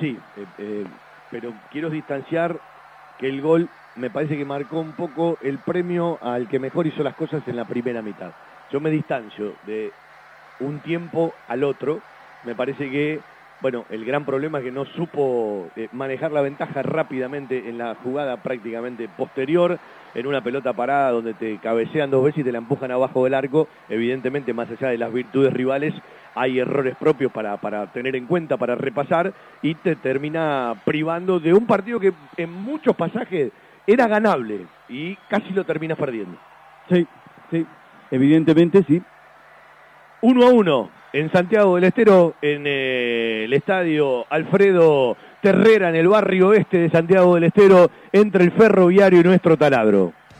Sí, eh, eh, pero quiero distanciar que el gol me parece que marcó un poco el premio al que mejor hizo las cosas en la primera mitad. Yo me distancio de un tiempo al otro. Me parece que, bueno, el gran problema es que no supo eh, manejar la ventaja rápidamente en la jugada prácticamente posterior, en una pelota parada donde te cabecean dos veces y te la empujan abajo del arco. Evidentemente, más allá de las virtudes rivales, hay errores propios para, para tener en cuenta, para repasar, y te termina privando de un partido que en muchos pasajes era ganable y casi lo terminas perdiendo. Sí, sí, evidentemente sí. Uno a uno en Santiago del Estero, en eh, el estadio Alfredo Terrera, en el barrio oeste de Santiago del Estero, entre el ferroviario y nuestro taladro.